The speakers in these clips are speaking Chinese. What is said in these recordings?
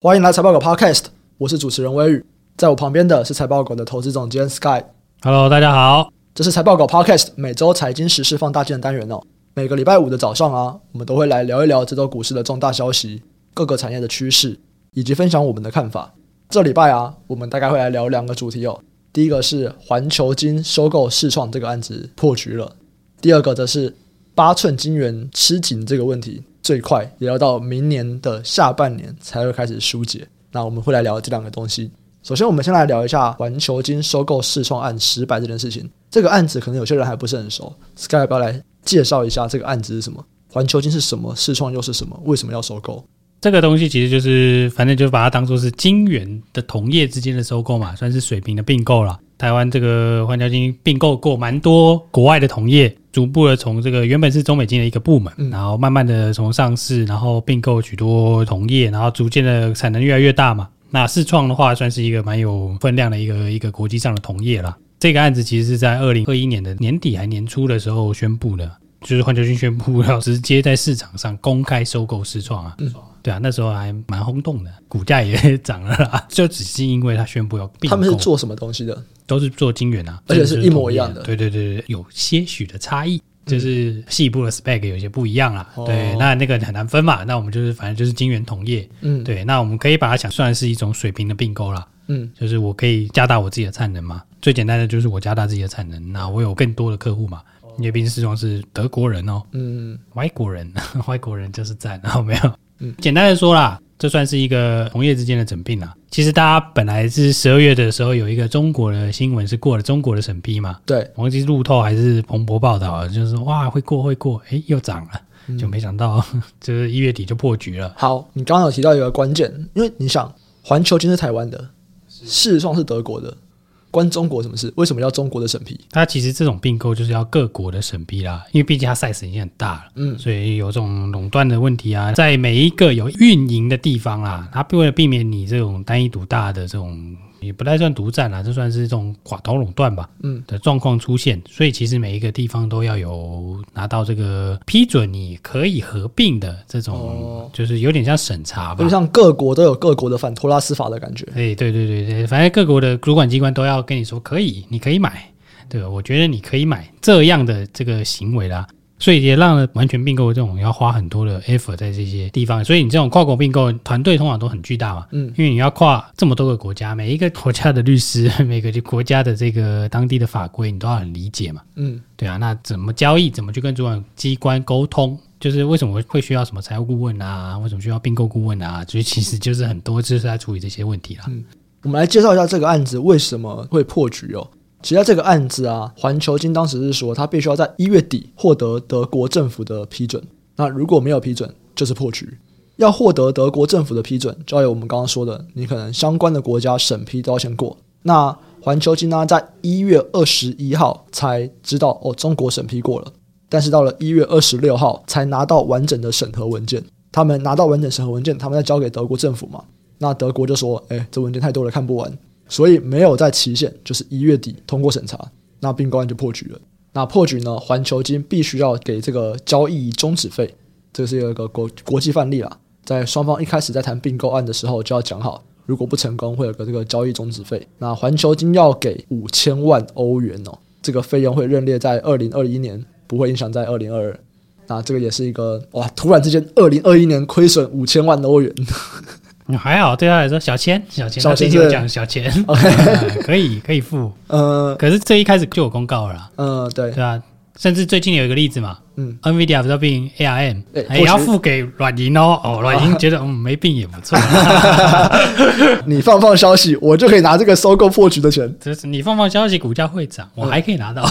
欢迎来财报狗 Podcast，我是主持人威宇，在我旁边的是财报狗的投资总监 Sky。Hello，大家好，这是财报狗 Podcast 每周财经时事放大镜的单元哦。每个礼拜五的早上啊，我们都会来聊一聊这周股市的重大消息、各个产业的趋势，以及分享我们的看法。这礼拜啊，我们大概会来聊两个主题哦。第一个是环球金收购世创这个案子破局了，第二个则是八寸金元吃紧这个问题。最快也要到明年的下半年才会开始疏解。那我们会来聊这两个东西。首先，我们先来聊一下环球金收购世创案失败这件事情。这个案子可能有些人还不是很熟，Sky 要不要来介绍一下这个案子是什么？环球金是什么？世创又是什么？为什么要收购？这个东西其实就是，反正就把它当做是金圆的同业之间的收购嘛，算是水平的并购了。台湾这个环球金并购过蛮多国外的同业，逐步的从这个原本是中美金的一个部门，然后慢慢的从上市，然后并购许多同业，然后逐渐的产能越来越大嘛。那世创的话，算是一个蛮有分量的一个一个国际上的同业啦。这个案子其实是在二零二一年的年底还年初的时候宣布的，就是环球晶宣布要直接在市场上公开收购世创啊。嗯对啊，那时候还蛮轰动的，股价也 涨了啦。就只是因为他宣布要并购，他们是做什么东西的？都是做晶圆啊，而且是一模一样的。对对对对，有些许的差异，就是细部的 spec 有些不一样啦。嗯、对，那那个很难分嘛。那我们就是反正就是晶圆同业。嗯，对，那我们可以把它想算是一种水平的并购啦。嗯，就是我可以加大我自己的产能嘛。最简单的就是我加大自己的产能，那我有更多的客户嘛。因为毕竟世创是德国人哦，嗯，外国人，外国人就是赞，然后没有。嗯，简单的说啦。这算是一个同业之间的整并啊。其实大家本来是十二月的时候有一个中国的新闻是过了中国的审批嘛。对，忘记路透还是彭博报道，就是说哇会过会过，哎又涨了，嗯、就没想到 就是一月底就破局了。好，你刚刚有提到一个关键，因为你想环球金是台湾的，世创是德国的。关中国什么事？为什么要中国的审批？它其实这种并购就是要各国的审批啦，因为毕竟它 size 已经很大了，嗯，所以有这种垄断的问题啊，在每一个有运营的地方啊，它为了避免你这种单一独大的这种。也不太算独占啦，这算是这种寡头垄断吧，嗯。的状况出现，所以其实每一个地方都要有拿到这个批准，你可以合并的这种，就是有点像审查吧，就像各国都有各国的反托拉斯法的感觉。哎，对对对对，反正各国的主管机关都要跟你说可以，你可以买，对，我觉得你可以买这样的这个行为啦。所以也让了完全并购这种要花很多的 effort 在这些地方，所以你这种跨国并购团队通常都很巨大嘛，嗯，因为你要跨这么多个国家，每一个国家的律师，每个国家的这个当地的法规，你都要很理解嘛，嗯，对啊，那怎么交易，怎么去跟主管机关沟通，就是为什么会需要什么财务顾问啊，为什么需要并购顾问啊，所以其实就是很多就是在处理这些问题啦。嗯，我们来介绍一下这个案子为什么会破局哦。其实这个案子啊，环球金当时是说，他必须要在一月底获得德国政府的批准。那如果没有批准，就是破局。要获得德国政府的批准，就要有我们刚刚说的，你可能相关的国家审批都要先过。那环球金呢，在一月二十一号才知道哦，中国审批过了，但是到了一月二十六号才拿到完整的审核文件。他们拿到完整审核文件，他们再交给德国政府嘛？那德国就说：“哎，这文件太多了，看不完。”所以没有在期限，就是一月底通过审查，那并购案就破局了。那破局呢，环球金必须要给这个交易终止费，这是一个国国际范例啦。在双方一开始在谈并购案的时候就要讲好，如果不成功会有个这个交易终止费。那环球金要给五千万欧元哦，这个费用会认列在二零二一年，不会影响在二零二二。那这个也是一个哇，突然之间二零二一年亏损五千万欧元。还好，对他来说小钱，小钱，小钱就讲小钱。可以可以付，呃，可是这一开始就有公告了，嗯、呃，对，对啊。甚至最近有一个例子嘛，嗯，NVIDIA 要并 ARM，也要付给软银哦，哦，软银觉得嗯没病也不错，你放放消息，我就可以拿这个收购破局的钱，就是你放放消息，股价会涨，我还可以拿到，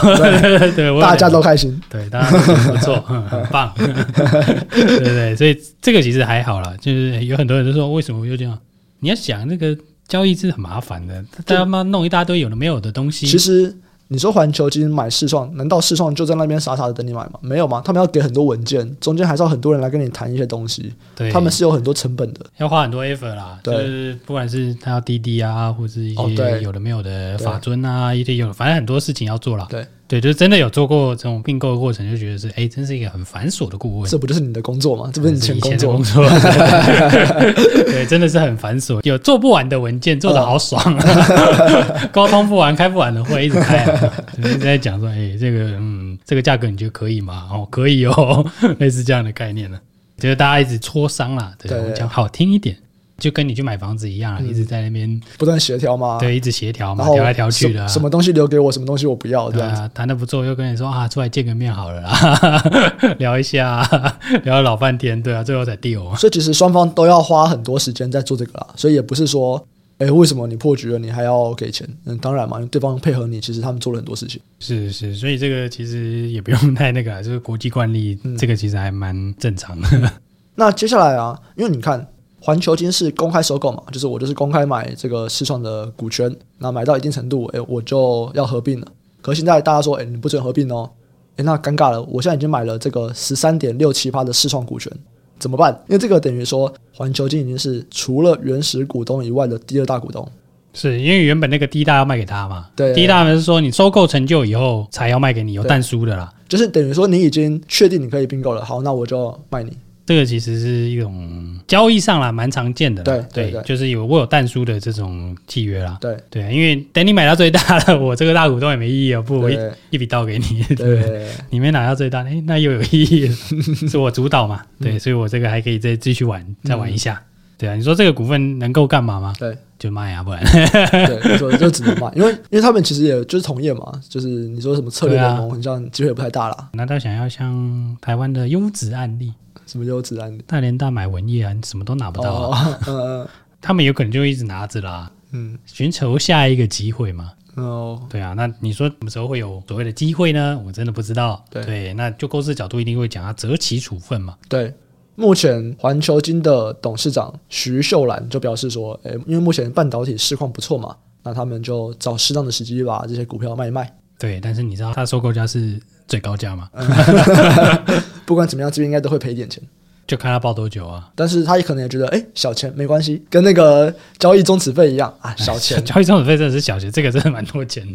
对，大家都开心，对，大家都不错，很棒，对对，所以这个其实还好啦，就是有很多人都说为什么又这样？你要想那个交易是很麻烦的，大家嘛弄一大堆有的没有的东西，其实。你说环球金买世创，难道世创就在那边傻傻的等你买吗？没有吗？他们要给很多文件，中间还是要很多人来跟你谈一些东西。对，他们是有很多成本的，要花很多 effort 啦。对，就是不管是他要滴滴啊，或者是一些有的没有的法尊啊，一些有，反正很多事情要做啦。对，对，就是真的有做过这种并购的过程，就觉得是哎，真是一个很繁琐的顾问。这不就是你的工作吗？这不是你前工作？工 作 对，真的是很繁琐，有做不完的文件，做的好爽啊！沟通不完，开不完的会，一直开啊，一直在讲说，哎，这个嗯，这个价格你觉得可以吗？哦，可以哦，类似这样的概念呢，就是大家一直磋商啦，对，对，对，讲好听一点。就跟你去买房子一样，嗯、一直在那边不断协调嘛，对，一直协调嘛，调来调去的、啊。什么东西留给我，什么东西我不要，对啊。谈的不错，又跟你说啊，出来见个面好了啦，聊一下，聊了老半天，对啊，最后才 deal。所以其实双方都要花很多时间在做这个啦，所以也不是说，哎、欸，为什么你破局了，你还要给钱？嗯，当然嘛，对方配合你，其实他们做了很多事情。是是，所以这个其实也不用太那个啦，就是国际惯例，嗯、这个其实还蛮正常的。那接下来啊，因为你看。环球金是公开收购嘛，就是我就是公开买这个世创的股权，那买到一定程度，哎，我就要合并了。可是现在大家说，哎，你不准合并哦，哎，那尴尬了。我现在已经买了这个十三点六七八的世创股权，怎么办？因为这个等于说环球金已经是除了原始股东以外的第二大股东，是因为原本那个第一大要卖给他嘛？对，第一大是说你收购成就以后才要卖给你，有但书的啦，就是等于说你已经确定你可以并购了，好，那我就卖你。这个其实是一种交易上啦，蛮常见的。对对，对，就是有我有但书的这种契约啦。对对，因为等你买到最大了，我这个大股东也没意义啊，不，我一一笔倒给你。对，你没拿到最大，哎，那又有意义了，是我主导嘛？对，所以我这个还可以再继续玩，再玩一下。对啊，你说这个股份能够干嘛吗？对，就卖啊，不然对，说就只能卖，因为因为他们其实也就是同业嘛，就是你说什么策略联盟，好像机会也不太大了。难道想要像台湾的优质案例？什么优质案例？大连大买文业啊，你什么都拿不到，啊。哦呃、他们有可能就一直拿着啦。嗯，寻求下一个机会嘛。哦，对啊。那你说什么时候会有所谓的机会呢？我真的不知道。对，对，那就公司角度一定会讲啊择期处分嘛。对，目前环球金的董事长徐秀兰就表示说，诶，因为目前半导体市况不错嘛，那他们就找适当的时机把这些股票卖一卖。对，但是你知道他的收购价是？最高价嘛，不管怎么样，这边应该都会赔一点钱，就看他报多久啊。但是他也可能也觉得，哎、欸，小钱没关系，跟那个交易终止费一样啊，小钱。交易终止费真的是小钱，这个真的蛮多钱，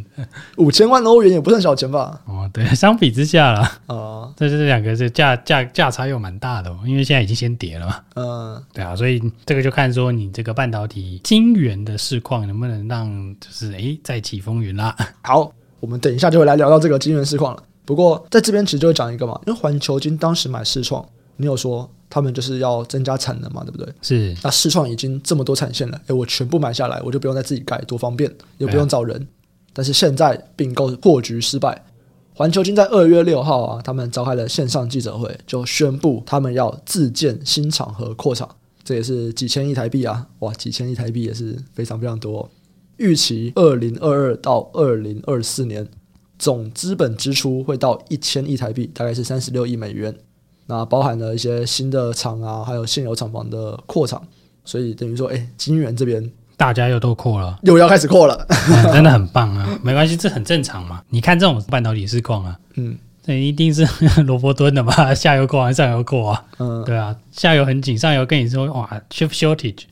五千万欧元也不算小钱吧？哦，对，相比之下啦，哦，这这两个这价价价差又蛮大的，哦，因为现在已经先跌了嘛。嗯，对啊，所以这个就看说你这个半导体晶圆的市况能不能让就是哎再起风云啦。好，我们等一下就会来聊到这个晶圆市况了。不过在这边其实就会讲一个嘛，因为环球金当时买世创，你有说他们就是要增加产能嘛，对不对？是。那世创已经这么多产线了，诶，我全部买下来，我就不用再自己盖，多方便，也不用找人。啊、但是现在并购破局失败，环球金在二月六号啊，他们召开了线上记者会，就宣布他们要自建新厂和扩厂，这也是几千亿台币啊，哇，几千亿台币也是非常非常多。预期二零二二到二零二四年。总资本支出会到一千亿台币，大概是三十六亿美元。那包含了一些新的厂啊，还有现有厂房的扩厂，所以等于说，哎，金圆这边大家又都扩了，又要开始扩了，嗯，真的很棒啊！没关系，这很正常嘛。你看这种半导体市况啊，嗯，这一定是 萝卜蹲的嘛，下游扩完上游扩啊，嗯，对啊，下游很紧，上游跟你说哇，chip shortage。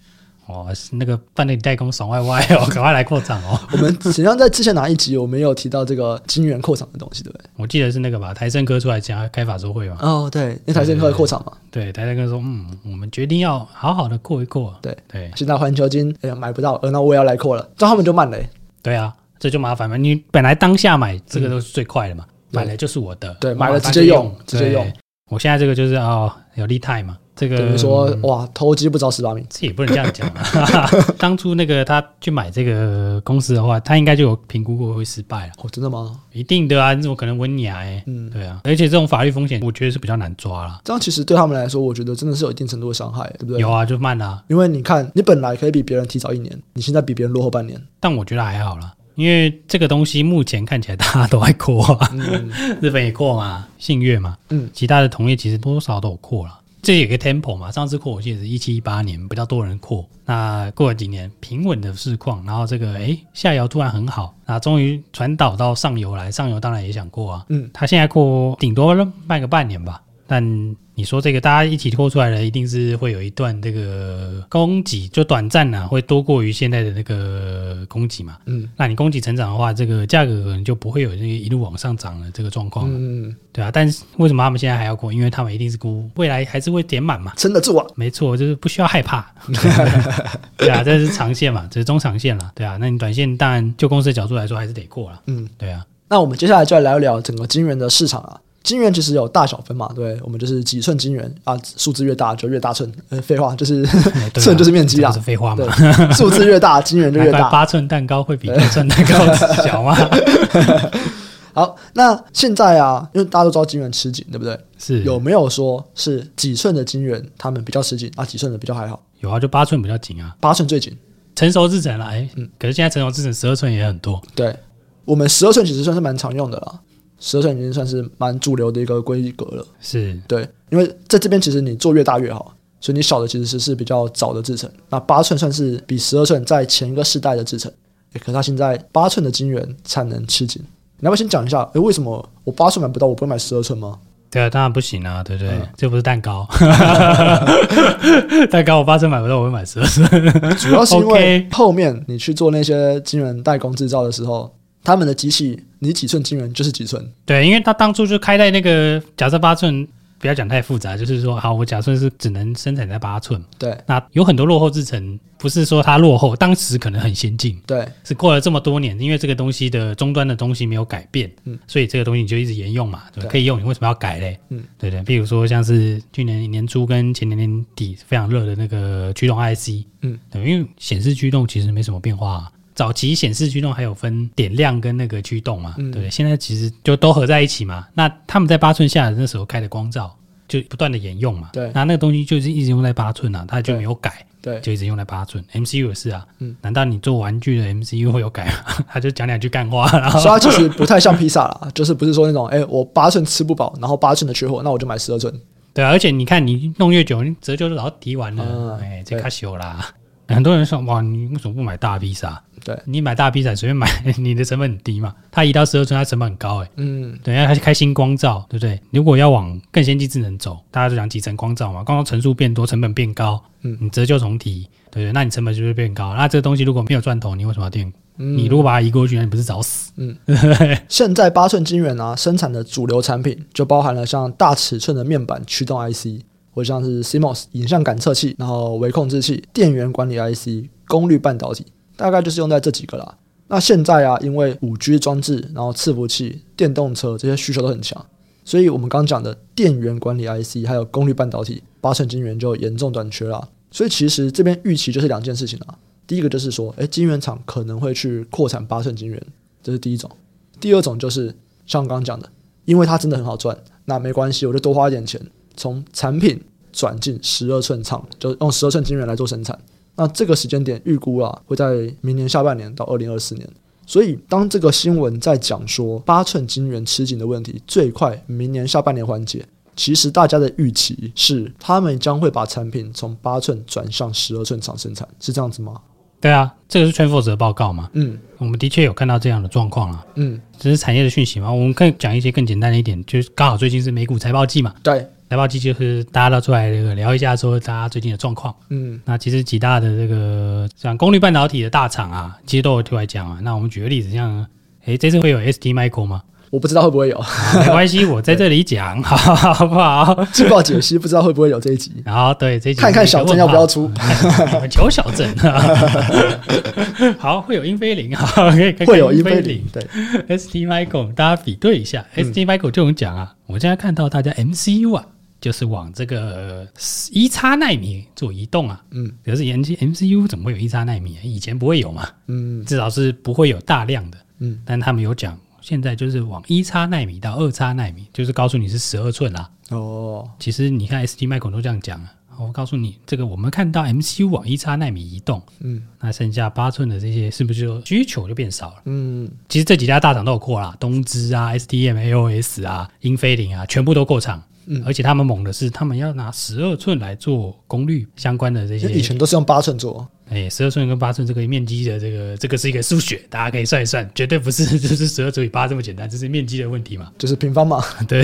哦，那个半导体代工爽歪歪哦，赶快来扩厂哦！我们实际上在之前哪一集我们有提到这个晶圆扩厂的东西，对不对？我记得是那个吧，台盛科出来讲开法说会嘛。哦，对，那台盛科扩厂嘛。对，台盛科说，嗯，我们决定要好好的扩一扩。对对，现在环球金哎呀买不到，呃，那我也要来扩了，这样他们就慢了。对啊，这就麻烦嘛。你本来当下买这个都是最快的嘛，买了就是我的，对，买了直接用，直接用。我现在这个就是哦，有 lead time 嘛。这个等于说哇，偷鸡不着蚀把米，这也不能这样讲啊。当初那个他去买这个公司的话，他应该就有评估过会失败了。哦，真的吗？一定的啊，你怎么可能温你啊？哎，嗯，对啊。而且这种法律风险，我觉得是比较难抓了。这样其实对他们来说，我觉得真的是有一定程度的伤害，对不对？有啊，就慢啊。因为你看，你本来可以比别人提早一年，你现在比别人落后半年。但我觉得还好啦，因为这个东西目前看起来大家都在扩啊，嗯、日本也扩嘛，信越嘛，嗯，其他的同业其实多少都有扩了。这有个 temple 嘛，上次扩我记得是一七一八年比较多人扩，那过了几年平稳的市况，然后这个诶下游突然很好，那终于传导到上游来，上游当然也想扩啊，嗯，他现在扩顶多卖个半年吧，但你说这个大家一起拖出来的，一定是会有一段这个供给就短暂呢、啊，会多过于现在的那个供给嘛。嗯，那你供给成长的话，这个价格可能就不会有那个一路往上涨的这个状况。嗯，对啊。但是为什么他们现在还要过？因为他们一定是估未来还是会点满嘛。撑得住啊。没错，就是不需要害怕。对啊，这是长线嘛，这是中长线了。对啊，那你短线当然就公司的角度来说，还是得过了。嗯，对啊。那我们接下来就来聊一聊整个金融的市场啊。晶圆其实有大小分嘛，对，我们就是几寸金元啊，数字越大就越大寸。呃，废话就是 寸就是面积啦，是废话嘛。数字越大，金元就越大。八寸蛋糕会比六寸蛋糕小吗？好，那现在啊，因为大家都知道金元吃紧，对不对？是有没有说是几寸的金元他们比较吃紧啊？几寸的比较还好？有啊，就八寸比较紧啊，八寸最紧。成熟制程了，哎，嗯，可是现在成熟制程十二寸也很多。对，我们十二寸其实算是蛮常用的啦。十二寸已经算是蛮主流的一个规格了，是对，因为在这边其实你做越大越好，所以你小的其实是是比较早的制程。那八寸算是比十二寸在前一个世代的制程，可是它现在八寸的晶圆产能吃紧。你要不要先讲一下，诶，为什么我八寸买不到，我不会买十二寸吗？对啊，当然不行啊，对不对？嗯、这不是蛋糕，蛋糕我八寸买不到，我会买十二寸。主要是因为后面你去做那些晶圆代工制造的时候。他们的机器，你几寸晶圆就是几寸。对，因为他当初就开在那个假设八寸，不要讲太复杂，就是说，好，我假设是只能生产在八寸。对，那有很多落后制程，不是说它落后，当时可能很先进。对，是过了这么多年，因为这个东西的终端的东西没有改变，嗯，所以这个东西你就一直沿用嘛，对，可以用，你为什么要改嘞？嗯，对对，比如说像是去年年初跟前年年底非常热的那个驱动 IC，嗯，对，因为显示驱动其实没什么变化啊。早期显示驱动还有分点亮跟那个驱动嘛，嗯、对不对？现在其实就都合在一起嘛。那他们在八寸下的那时候开的光照，就不断的沿用嘛。对，那那个东西就是一直用在八寸啊，它就没有改。对，就一直用在八寸。MCU 也是啊，嗯，难道你做玩具的 MCU 会有改吗？他就讲两句干话，然后所以它其实不太像披萨啦，就是不是说那种，哎，我八寸吃不饱，然后八寸的缺货，那我就买十二寸。对啊，而且你看你弄越久，你折旧就老提完了，嗯、哎，这卡修啦。很多人说哇，你为什么不买大披萨？对，你买大披萨随便买，你的成本很低嘛。它移到十二寸，它成本很高哎、欸。嗯，等一下它开新光照，对不对？如果要往更先进智能走，大家都讲集成光照嘛，光罩层数变多，成本变高。嗯，你折旧重提，对不对？那你成本就会变高。那这个东西如果没有赚头，你为什么要垫？嗯、你如果把它移过去，那你不是找死？嗯，现在八寸晶圆啊，生产的主流产品就包含了像大尺寸的面板驱动 IC，或像是 CMOS 影像感测器，然后微控制器、电源管理 IC。功率半导体大概就是用在这几个啦。那现在啊，因为五 G 装置，然后伺服器、电动车这些需求都很强，所以我们刚讲的电源管理 IC 还有功率半导体八寸晶圆就严重短缺了。所以其实这边预期就是两件事情啊。第一个就是说，诶，晶圆厂可能会去扩产八寸晶圆，这是第一种。第二种就是像刚刚讲的，因为它真的很好赚，那没关系，我就多花一点钱，从产品转进十二寸厂，就用十二寸晶圆来做生产。那这个时间点预估啊，会在明年下半年到二零二四年。所以，当这个新闻在讲说八寸晶圆吃紧的问题，最快明年下半年缓解，其实大家的预期是，他们将会把产品从八寸转向十二寸厂生产，是这样子吗？对啊，这个是 TrendForce 的报告嘛。嗯，我们的确有看到这样的状况啊。嗯，只是产业的讯息嘛。我们可以讲一些更简单的一点，就是刚好最近是美股财报季嘛。对。财报机就是大家都出来这个聊一下，说大家最近的状况。嗯，那其实几大的这个像功率半导体的大厂啊，其实都有出来讲啊。那我们举个例子，像诶，这次会有 STMicro 吗？我不知道会不会有，没关系，我在这里讲，好 好不好？劲爆解析，不知道会不会有这一集。然后对这一集，看看小镇要不要出？求小镇。好，会有英飞凌，好，可以会有英飞凌。对，STMicro，大家比对一下，STMicro 就能讲啊。我现在看到大家 MCU 啊。就是往这个一叉奈米做移动啊，嗯，可是研究 MCU 怎么会有一叉奈米啊？以前不会有嘛，嗯，至少是不会有大量的，嗯，但他们有讲，现在就是往一叉奈米到二叉奈米，就是告诉你是十二寸啦。哦，其实你看 STMicro 都这样讲啊，我告诉你，这个我们看到 MCU 往一叉奈米移动，嗯，那剩下八寸的这些是不是就需求就变少了？嗯，其实这几家大厂都有扩啦，东芝啊、STM、AOS 啊、英飞凌啊，全部都扩厂。嗯，而且他们猛的是，他们要拿十二寸来做功率相关的这些。以前都是用八寸做。哎，十二寸跟八寸这个面积的这个这个是一个数学，大家可以算一算，绝对不是 就是十二除以八这么简单，这是面积的问题嘛，就是平方嘛。对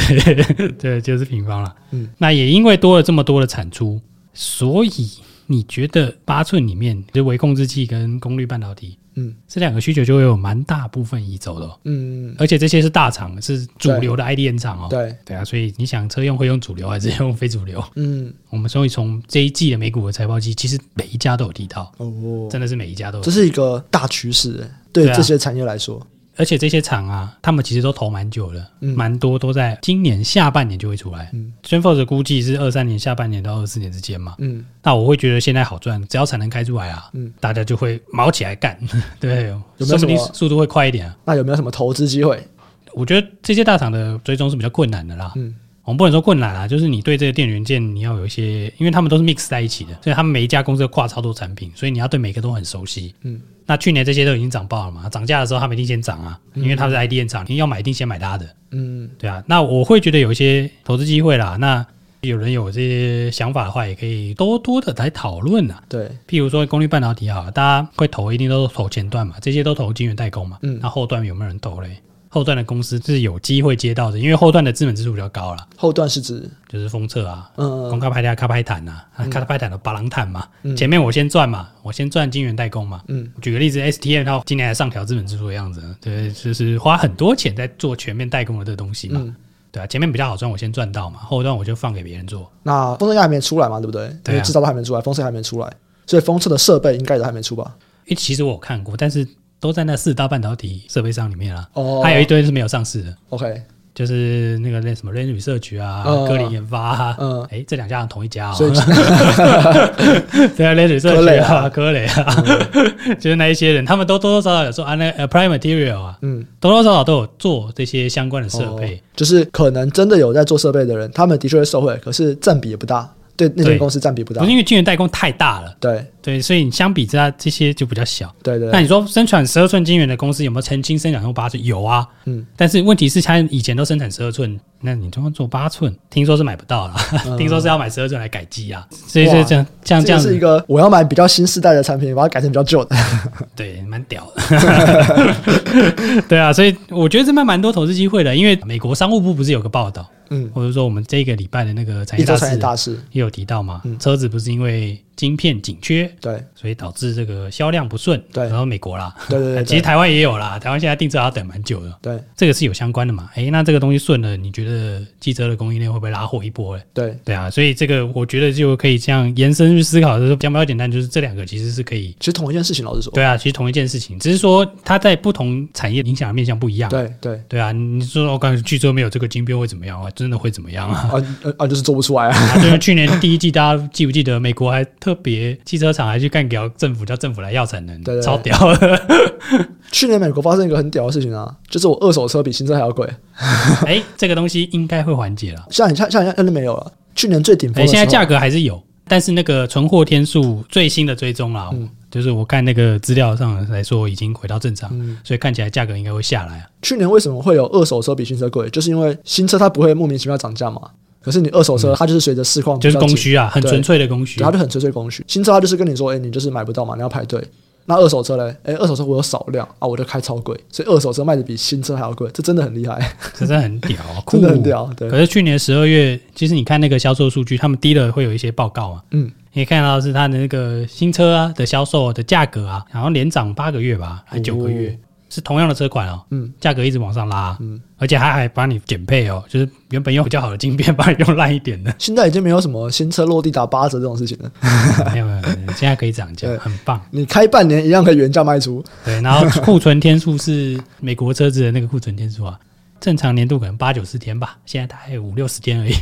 对，就是平方了。嗯，那也因为多了这么多的产出，所以你觉得八寸里面就微控制器跟功率半导体？嗯，这两个需求就会有蛮大部分移走的。嗯，而且这些是大厂，是主流的 IDM 厂哦。对对啊，所以你想车用会用主流还是用 非主流？嗯，我们所以从这一季的美股的财报季，其实每一家都有提到哦，真的是每一家都有。这是一个大趋势，对这些产业来说。而且这些厂啊，他们其实都投蛮久了，嗯，蛮多都在今年下半年就会出来。嗯，SandForce 估计是二三年下半年到二四年之间嘛。嗯，那我会觉得现在好赚，只要产能开出来啊，嗯，大家就会毛起来干。对，有没有什么速度会快一点啊？那有没有什么投资机会？我觉得这些大厂的追踪是比较困难的啦。嗯。我们不能说困难啊，就是你对这个电源件你要有一些，因为他们都是 mix 在一起的，所以他们每一家公司都挂超多产品，所以你要对每个都很熟悉。嗯，那去年这些都已经涨爆了嘛，涨价的时候他们一定先涨啊，因为他是 IDM 厂，你要买一定先买他的。嗯，对啊，那我会觉得有一些投资机会啦。那有人有这些想法的话，也可以多多的来讨论啊。对，譬如说功率半导体啊，大家会投一定都投前段嘛，这些都投晶圆代工嘛。嗯，那后段有没有人投嘞？后段的公司是有机会接到的，因为后段的资本支出比较高了。后段是指就是封测啊，嗯，公开拍的、卡拍坦呐，开拍坦的巴朗坦嘛。前面我先赚嘛，我先赚晶圆代工嘛。嗯，举个例子，STM 它今年还上调资本支出的样子，对，就是花很多钱在做全面代工的这个东西嘛。对啊，前面比较好赚，我先赚到嘛，后段我就放给别人做。那封测还没出来嘛，对不对？对，制造都还没出来，封测还没出来，所以封测的设备应该都还没出吧？诶，其实我有看过，但是。都在那四大半导体设备商里面啊，哦，还有一堆是没有上市的。OK，就是那个那什么 Lam Research 啊，科林研发，嗯，哎，这两家同一家哦。对啊，Lam Research 啊，科雷啊，就是那一些人，他们都多多少少有做啊，那 Applied Materials 啊，嗯，多多少少都有做这些相关的设备。就是可能真的有在做设备的人，他们的确会受惠，可是占比也不大。对那间公司占比不大，因为晶圆代工太大了。对对，所以你相比之下，这些就比较小。对对。那你说生产十二寸晶圆的公司有没有曾经生产过八寸？有啊。嗯。但是问题是，他以前都生产十二寸，那你就要做八寸，听说是买不到了。听说是要买十二寸来改机啊。所以这样这样这样这样是一个我要买比较新世代的产品，把它改成比较旧的。对，蛮屌的。对啊，所以我觉得这边蛮多投资机会的，因为美国商务部不是有个报道？嗯，或者说我们这个礼拜的那个产业大事也有提到嘛，嗯、车子不是因为。晶片紧缺，对，所以导致这个销量不顺，对，然后美国啦，对对对，其实台湾也有啦，台湾现在订车要等蛮久的，对，这个是有相关的嘛？哎，那这个东西顺了，你觉得汽车的供应链会不会拉货一波？哎，对，对啊，所以这个我觉得就可以这样延伸去思考，就是讲比较简单，就是这两个其实是可以，其实同一件事情，老实说，对啊，其实同一件事情，只是说它在不同产业影响的面向不一样，对对对啊，你说我刚才汽车没有这个晶片会怎么样啊？真的会怎么样啊？啊啊，就是做不出来啊！就是去年第一季，大家记不记得美国还特别汽车。车厂还去干掉政府，叫政府来要产能，对对对，超屌的。去年美国发生一个很屌的事情啊，就是我二手车比新车还要贵。哎、欸，这个东西应该会缓解了。像你像像现在没有了。去年最顶峰的，现在价格还是有，但是那个存货天数最新的追踪啦，嗯、就是我看那个资料上来说已经回到正常，嗯、所以看起来价格应该会下来啊。去年为什么会有二手车比新车贵？就是因为新车它不会莫名其妙涨价嘛。可是你二手车，它就是随着市况，就是供需啊，很纯粹的供需，它就很纯粹供需。新车它就是跟你说，哎，你就是买不到嘛，你要排队。那二手车嘞，哎，二手车我有少量啊，我就开超贵，所以二手车卖的比新车还要贵，这真的很厉害，这真的很屌，真的很屌。对。可是去年十二月，其实你看那个销售数据，他们低了会有一些报告啊，嗯，你可以看到是它的那个新车啊的销售的价格啊，好像连涨八个月吧，还九个月。是同样的车款哦，嗯，价格一直往上拉，嗯，而且还还帮你减配哦，就是原本用比较好的晶片，帮你用烂一点的。现在已经没有什么新车落地打八折这种事情了，没有没有，现在可以涨价，很棒。你开半年一样可以原价卖出，对。然后库存天数是美国车子的那个库存天数啊，正常年度可能八九十天吧，现在大概五六十天而已。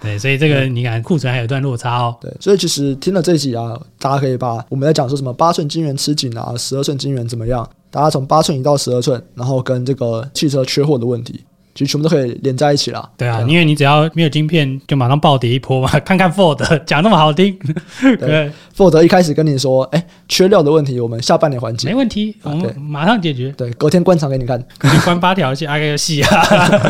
对，所以这个你看库存还有一段落差哦。对，所以其实听了这一集啊，大家可以把我们在讲说什么八寸晶圆吃紧啊，十二寸晶圆怎么样？大家从八寸移到十二寸，然后跟这个汽车缺货的问题，其实全部都可以连在一起了。对啊，因为你只要没有晶片，就马上暴跌一波嘛。看看 Ford 讲那么好听，对，Ford 一开始跟你说，哎，缺料的问题，我们下半年缓解，没问题，我们马上解决。对，隔天关厂给你看，关八条线，挨个细啊，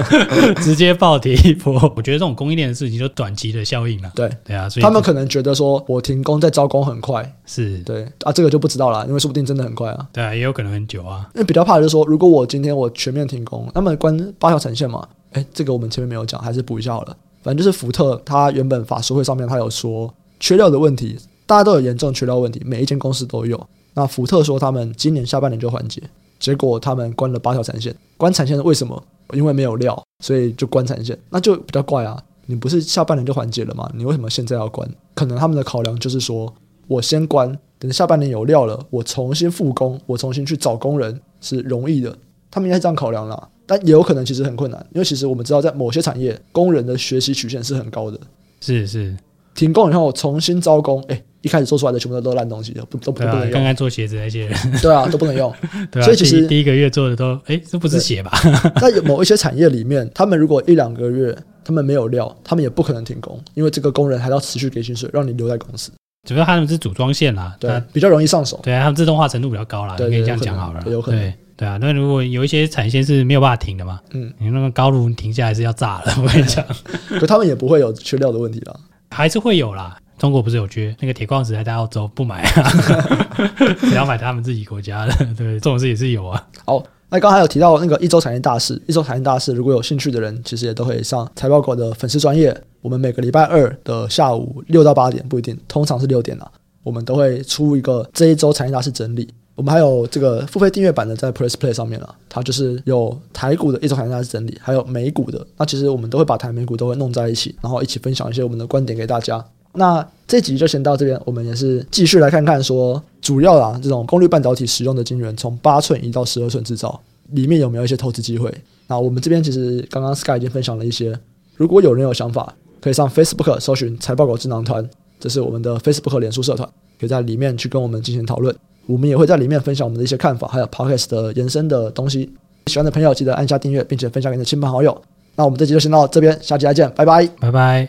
直接暴跌一波。我觉得这种供应链的事情就短期的效应了。对，对啊，所以他们可能觉得说我停工再招工很快，是对啊，这个就不知道了，因为说不定真的很快啊。对啊，也有可能很久啊。因为比较怕的就是说，如果我今天我全面停工，那么关八条产线嘛。哎，这个我们前面没有讲，还是补一下好了。反正就是福特，他原本法说会上面他有说缺料的问题，大家都有严重缺料问题，每一间公司都有。那福特说他们今年下半年就缓解，结果他们关了八条产线。关产线为什么？因为没有料，所以就关产线。那就比较怪啊！你不是下半年就缓解了吗？你为什么现在要关？可能他们的考量就是说，我先关，等下半年有料了，我重新复工，我重新去找工人是容易的。他们应该是这样考量啦。但也有可能其实很困难，因为其实我们知道，在某些产业，工人的学习曲线是很高的。是是，停工以后重新招工，哎，一开始做出来的全部都是烂东西，不都不能用。刚刚做鞋子那些人，对啊，都不能用。对啊，所以其实第一个月做的都，哎，这不是鞋吧？在某一些产业里面，他们如果一两个月他们没有料，他们也不可能停工，因为这个工人还要持续给薪水，让你留在公司。主要他们是组装线啦，对，比较容易上手。对啊，他们自动化程度比较高啦，可以这样讲好了。有可能。对啊，那如果有一些产线是没有办法停的嘛，嗯，你那个高炉停下来是要炸了，我跟你讲。可他们也不会有缺料的问题啦，还是会有啦。中国不是有缺那个铁矿石，还在澳洲不买啊，只要买他们自己国家的。对，这种事也是有啊。好，那刚才有提到那个一周产业大事，一周产业大事，如果有兴趣的人，其实也都可以上财报狗的粉丝专业。我们每个礼拜二的下午六到八点不一定，通常是六点啦，我们都会出一个这一周产业大事整理。我们还有这个付费订阅版的在 Press Play 上面了，它就是有台股的一周产业大事整理，还有美股的。那其实我们都会把台美股都会弄在一起，然后一起分享一些我们的观点给大家。那这集就先到这边，我们也是继续来看看说，主要啊这种功率半导体使用的晶圆，从八寸移到十二寸制造，里面有没有一些投资机会？那我们这边其实刚刚 Sky 已经分享了一些，如果有人有想法，可以上 Facebook 搜寻财报狗智囊团，这是我们的 Facebook 脸书社团，可以在里面去跟我们进行讨论。我们也会在里面分享我们的一些看法，还有 Podcast 的延伸的东西。喜欢的朋友记得按下订阅，并且分享给你的亲朋好友。那我们这期就先到这边，下期再见，拜拜，拜拜。